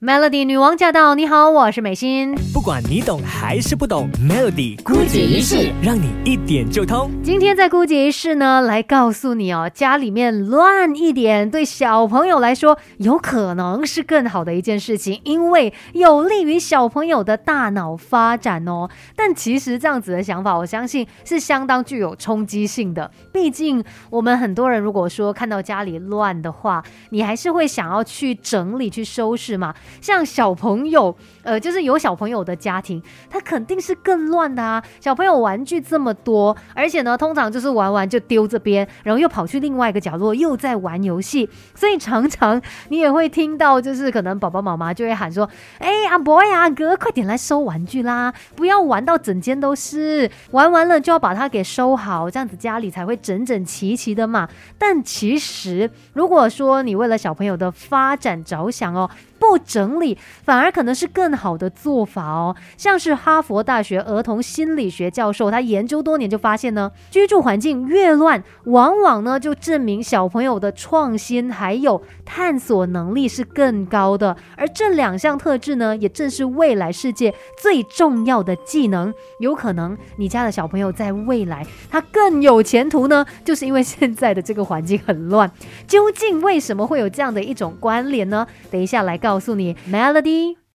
Melody 女王驾到！你好，我是美心。不管你懂还是不懂，Melody 姑姐一式让你一点就通。今天在姑姐一式呢，来告诉你哦，家里面乱一点，对小朋友来说有可能是更好的一件事情，因为有利于小朋友的大脑发展哦。但其实这样子的想法，我相信是相当具有冲击性的。毕竟我们很多人如果说看到家里乱的话，你还是会想要去整理、去收拾嘛。像小朋友，呃，就是有小朋友的家庭，他肯定是更乱的啊。小朋友玩具这么多，而且呢，通常就是玩完就丢这边，然后又跑去另外一个角落又在玩游戏，所以常常你也会听到，就是可能爸爸妈妈就会喊说：“哎，阿伯呀，阿哥，快点来收玩具啦，不要玩到整间都是，玩完了就要把它给收好，这样子家里才会整整齐齐的嘛。”但其实，如果说你为了小朋友的发展着想哦。不整理反而可能是更好的做法哦。像是哈佛大学儿童心理学教授，他研究多年就发现呢，居住环境越乱，往往呢就证明小朋友的创新还有探索能力是更高的。而这两项特质呢，也正是未来世界最重要的技能。有可能你家的小朋友在未来他更有前途呢，就是因为现在的这个环境很乱。究竟为什么会有这样的一种关联呢？等一下来告。告诉你，Melody。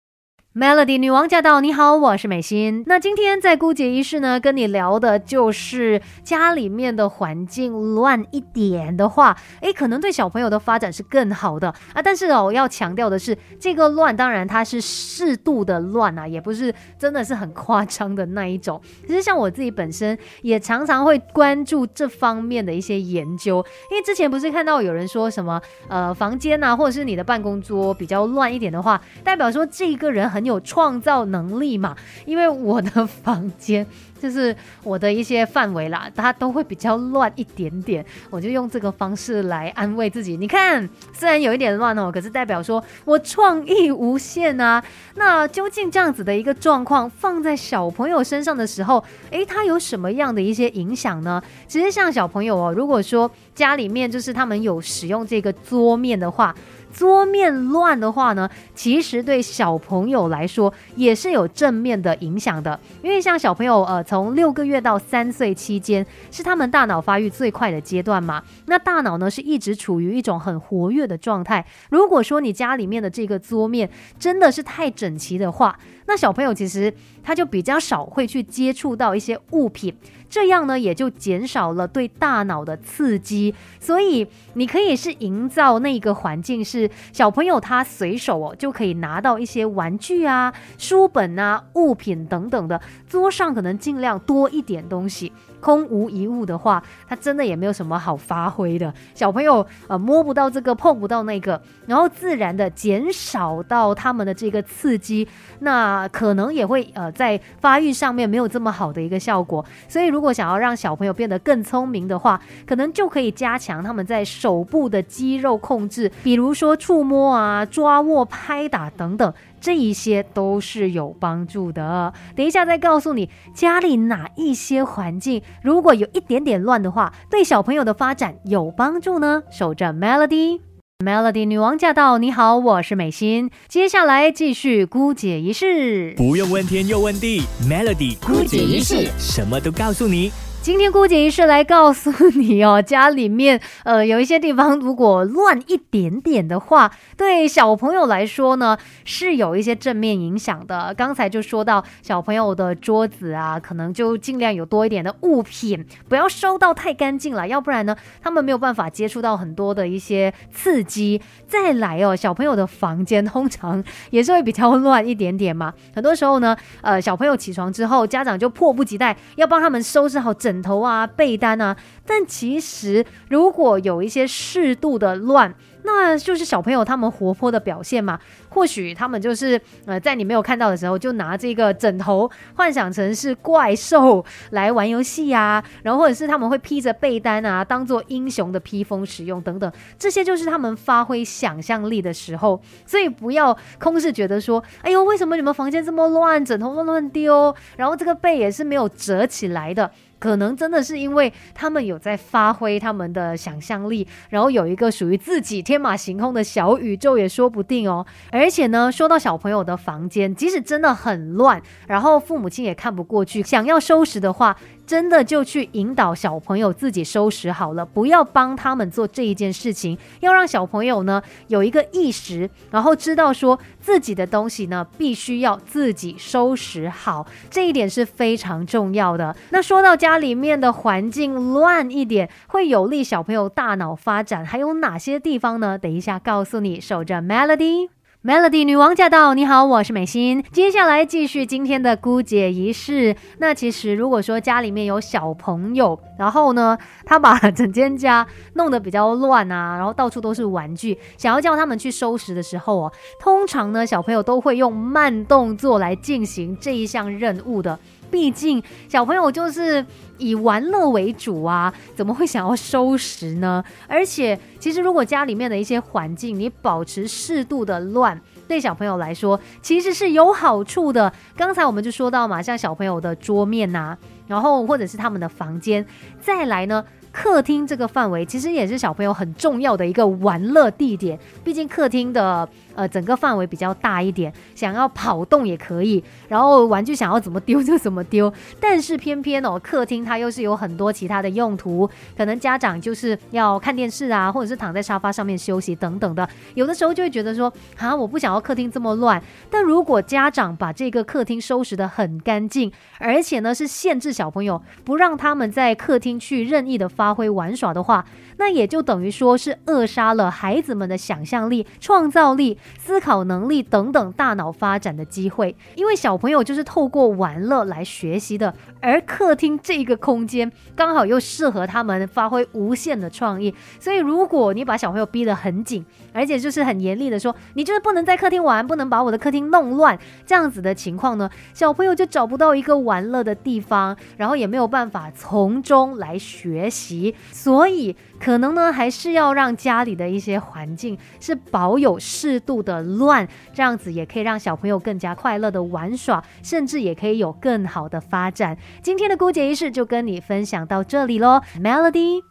Melody 女王驾到！你好，我是美心。那今天在姑姐一室呢，跟你聊的就是家里面的环境乱一点的话，诶，可能对小朋友的发展是更好的啊。但是哦，我要强调的是，这个乱当然它是适度的乱啊，也不是真的是很夸张的那一种。其实像我自己本身也常常会关注这方面的一些研究，因为之前不是看到有人说什么呃房间啊，或者是你的办公桌比较乱一点的话，代表说这个人很。很有创造能力嘛？因为我的房间就是我的一些范围啦，它都会比较乱一点点，我就用这个方式来安慰自己。你看，虽然有一点乱哦，可是代表说我创意无限啊。那究竟这样子的一个状况放在小朋友身上的时候，诶，它有什么样的一些影响呢？其实像小朋友哦，如果说家里面就是他们有使用这个桌面的话。桌面乱的话呢，其实对小朋友来说也是有正面的影响的。因为像小朋友，呃，从六个月到三岁期间是他们大脑发育最快的阶段嘛，那大脑呢是一直处于一种很活跃的状态。如果说你家里面的这个桌面真的是太整齐的话，那小朋友其实他就比较少会去接触到一些物品。这样呢，也就减少了对大脑的刺激，所以你可以是营造那个环境，是小朋友他随手哦就可以拿到一些玩具啊、书本啊、物品等等的，桌上可能尽量多一点东西。空无一物的话，他真的也没有什么好发挥的。小朋友呃摸不到这个，碰不到那个，然后自然的减少到他们的这个刺激，那可能也会呃在发育上面没有这么好的一个效果。所以如果想要让小朋友变得更聪明的话，可能就可以加强他们在手部的肌肉控制，比如说触摸啊、抓握、拍打等等。这一些都是有帮助的。等一下再告诉你家里哪一些环境，如果有一点点乱的话，对小朋友的发展有帮助呢？守着 Melody，Melody 女王驾到！你好，我是美心。接下来继续姑姐仪式，不用问天又问地，Melody 姑姐仪式什么都告诉你。今天姑姐是来告诉你哦，家里面呃有一些地方如果乱一点点的话，对小朋友来说呢是有一些正面影响的。刚才就说到小朋友的桌子啊，可能就尽量有多一点的物品，不要收到太干净了，要不然呢他们没有办法接触到很多的一些刺激。再来哦，小朋友的房间通常也是会比较乱一点点嘛，很多时候呢，呃小朋友起床之后，家长就迫不及待要帮他们收拾好整。枕头啊，被单啊，但其实如果有一些适度的乱。那就是小朋友他们活泼的表现嘛？或许他们就是呃，在你没有看到的时候，就拿这个枕头幻想成是怪兽来玩游戏呀，然后或者是他们会披着被单啊，当做英雄的披风使用等等，这些就是他们发挥想象力的时候。所以不要空是觉得说，哎呦，为什么你们房间这么乱，枕头乱乱丢，然后这个被也是没有折起来的。可能真的是因为他们有在发挥他们的想象力，然后有一个属于自己天马行空的小宇宙也说不定哦。而且呢，说到小朋友的房间，即使真的很乱，然后父母亲也看不过去，想要收拾的话。真的就去引导小朋友自己收拾好了，不要帮他们做这一件事情，要让小朋友呢有一个意识，然后知道说自己的东西呢必须要自己收拾好，这一点是非常重要的。那说到家里面的环境乱一点，会有利小朋友大脑发展，还有哪些地方呢？等一下告诉你，守着 Melody。Melody 女王驾到！你好，我是美心。接下来继续今天的姑姐仪式。那其实如果说家里面有小朋友，然后呢，他把整间家弄得比较乱啊，然后到处都是玩具，想要叫他们去收拾的时候哦，通常呢，小朋友都会用慢动作来进行这一项任务的。毕竟小朋友就是以玩乐为主啊，怎么会想要收拾呢？而且，其实如果家里面的一些环境你保持适度的乱，对小朋友来说其实是有好处的。刚才我们就说到嘛，像小朋友的桌面呐，然后或者是他们的房间，再来呢。客厅这个范围其实也是小朋友很重要的一个玩乐地点，毕竟客厅的呃整个范围比较大一点，想要跑动也可以，然后玩具想要怎么丢就怎么丢。但是偏偏哦，客厅它又是有很多其他的用途，可能家长就是要看电视啊，或者是躺在沙发上面休息等等的。有的时候就会觉得说啊，我不想要客厅这么乱。但如果家长把这个客厅收拾得很干净，而且呢是限制小朋友不让他们在客厅去任意的。发挥玩耍的话，那也就等于说是扼杀了孩子们的想象力、创造力、思考能力等等大脑发展的机会。因为小朋友就是透过玩乐来学习的，而客厅这个空间刚好又适合他们发挥无限的创意。所以，如果你把小朋友逼得很紧，而且就是很严厉的说，你就是不能在客厅玩，不能把我的客厅弄乱，这样子的情况呢，小朋友就找不到一个玩乐的地方，然后也没有办法从中来学习所以可能呢，还是要让家里的一些环境是保有适度的乱，这样子也可以让小朋友更加快乐的玩耍，甚至也可以有更好的发展。今天的姑姐仪式就跟你分享到这里喽，Melody。